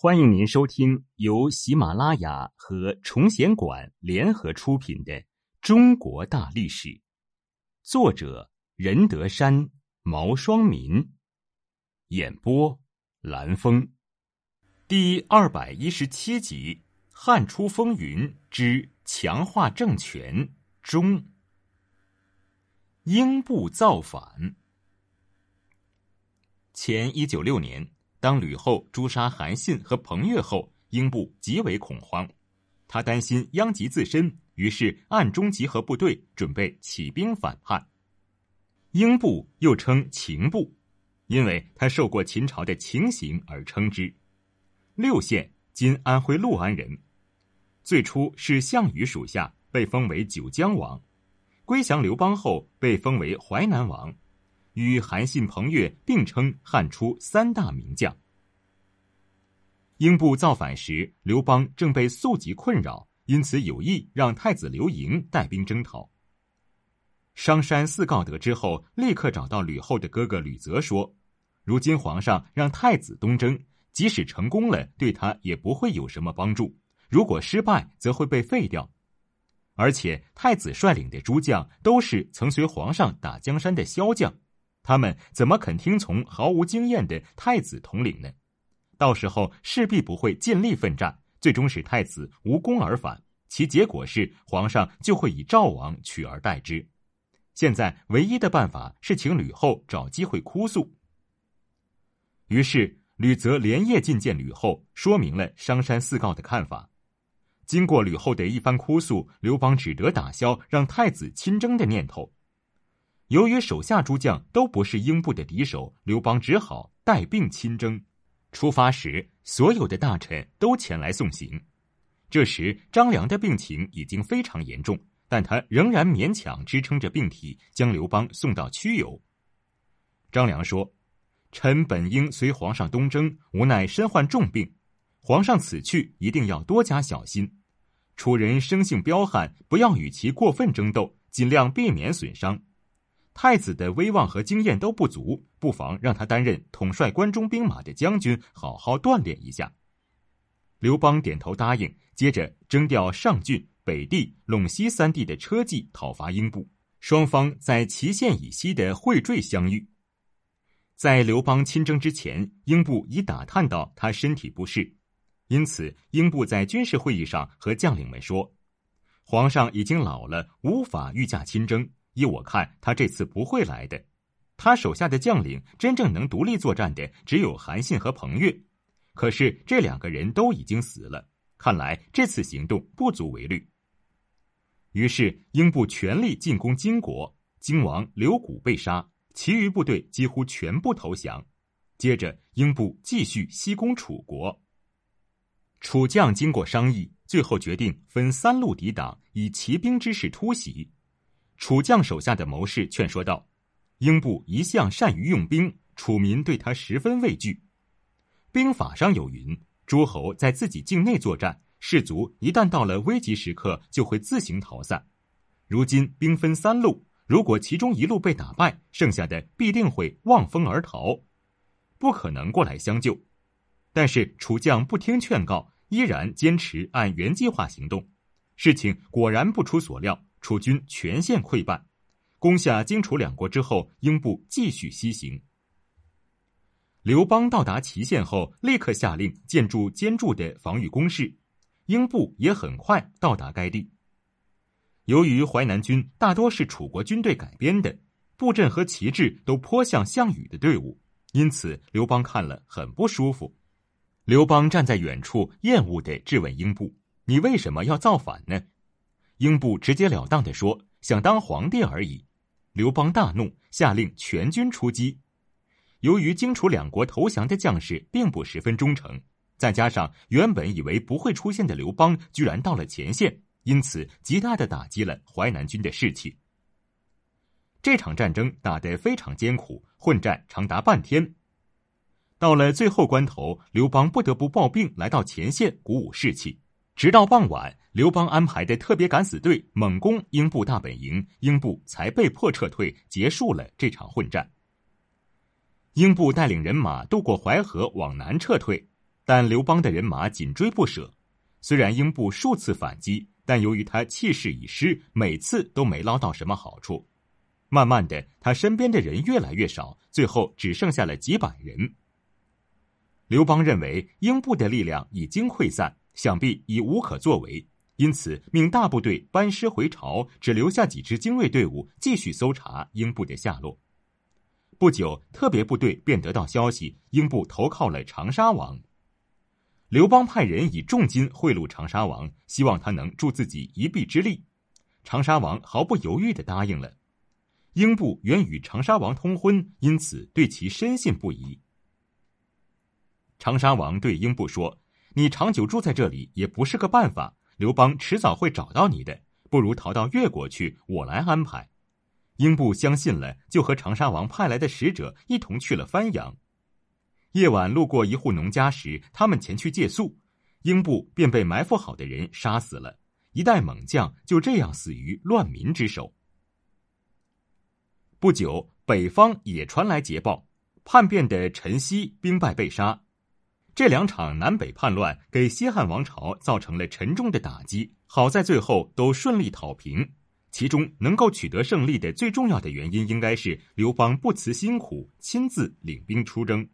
欢迎您收听由喜马拉雅和崇贤馆联合出品的《中国大历史》，作者任德山、毛双民，演播蓝峰，第二百一十七集《汉初风云之强化政权中》，英布造反。前一九六年。当吕后诛杀韩信和彭越后，英布极为恐慌，他担心殃及自身，于是暗中集合部队，准备起兵反叛。英布又称秦布，因为他受过秦朝的秦刑而称之。六县今安徽六安人，最初是项羽属下，被封为九江王，归降刘邦后被封为淮南王。与韩信、彭越并称汉初三大名将。英布造反时，刘邦正被宿疾困扰，因此有意让太子刘盈带兵征讨。商山四告得之后，立刻找到吕后的哥哥吕泽说：“如今皇上让太子东征，即使成功了，对他也不会有什么帮助；如果失败，则会被废掉。而且太子率领的诸将都是曾随皇上打江山的骁将。”他们怎么肯听从毫无经验的太子统领呢？到时候势必不会尽力奋战，最终使太子无功而返，其结果是皇上就会以赵王取而代之。现在唯一的办法是请吕后找机会哭诉。于是吕泽连夜觐见吕后，说明了商山四告的看法。经过吕后的一番哭诉，刘邦只得打消让太子亲征的念头。由于手下诸将都不是英布的敌手，刘邦只好带病亲征。出发时，所有的大臣都前来送行。这时，张良的病情已经非常严重，但他仍然勉强支撑着病体，将刘邦送到曲游。张良说：“臣本应随皇上东征，无奈身患重病，皇上此去一定要多加小心。楚人生性彪悍，不要与其过分争斗，尽量避免损伤。”太子的威望和经验都不足，不妨让他担任统帅关中兵马的将军，好好锻炼一下。刘邦点头答应，接着征调上郡、北地、陇西三地的车骑讨伐英布。双方在祁县以西的会坠相遇。在刘邦亲征之前，英布已打探到他身体不适，因此英布在军事会议上和将领们说：“皇上已经老了，无法御驾亲征。”依我看，他这次不会来的。他手下的将领真正能独立作战的只有韩信和彭越，可是这两个人都已经死了。看来这次行动不足为虑。于是英布全力进攻金国，金王刘古被杀，其余部队几乎全部投降。接着，英布继续西攻楚国。楚将经过商议，最后决定分三路抵挡，以骑兵之势突袭。楚将手下的谋士劝说道：“英布一向善于用兵，楚民对他十分畏惧。兵法上有云：诸侯在自己境内作战，士卒一旦到了危急时刻，就会自行逃散。如今兵分三路，如果其中一路被打败，剩下的必定会望风而逃，不可能过来相救。但是楚将不听劝告，依然坚持按原计划行动。事情果然不出所料。”楚军全线溃败，攻下荆楚两国之后，英布继续西行。刘邦到达祁县后，立刻下令建筑坚固的防御工事，英布也很快到达该地。由于淮南军大多是楚国军队改编的，布阵和旗帜都颇像项羽的队伍，因此刘邦看了很不舒服。刘邦站在远处，厌恶地质问英布：“你为什么要造反呢？”英布直截了当的说：“想当皇帝而已。”刘邦大怒，下令全军出击。由于荆楚两国投降的将士并不十分忠诚，再加上原本以为不会出现的刘邦居然到了前线，因此极大的打击了淮南军的士气。这场战争打得非常艰苦，混战长达半天。到了最后关头，刘邦不得不抱病来到前线鼓舞士气。直到傍晚，刘邦安排的特别敢死队猛攻英布大本营，英布才被迫撤退，结束了这场混战。英布带领人马渡过淮河往南撤退，但刘邦的人马紧追不舍。虽然英布数次反击，但由于他气势已失，每次都没捞到什么好处。慢慢的，他身边的人越来越少，最后只剩下了几百人。刘邦认为英布的力量已经溃散，想必已无可作为，因此命大部队班师回朝，只留下几支精锐队伍继续搜查英布的下落。不久，特别部队便得到消息，英布投靠了长沙王。刘邦派人以重金贿赂长沙王，希望他能助自己一臂之力。长沙王毫不犹豫的答应了。英布原与长沙王通婚，因此对其深信不疑。长沙王对英布说：“你长久住在这里也不是个办法，刘邦迟早会找到你的，不如逃到越国去，我来安排。”英布相信了，就和长沙王派来的使者一同去了番阳。夜晚路过一户农家时，他们前去借宿，英布便被埋伏好的人杀死了。一代猛将就这样死于乱民之手。不久，北方也传来捷报，叛变的陈豨兵败被杀。这两场南北叛乱给西汉王朝造成了沉重的打击，好在最后都顺利讨平。其中能够取得胜利的最重要的原因，应该是刘邦不辞辛苦，亲自领兵出征。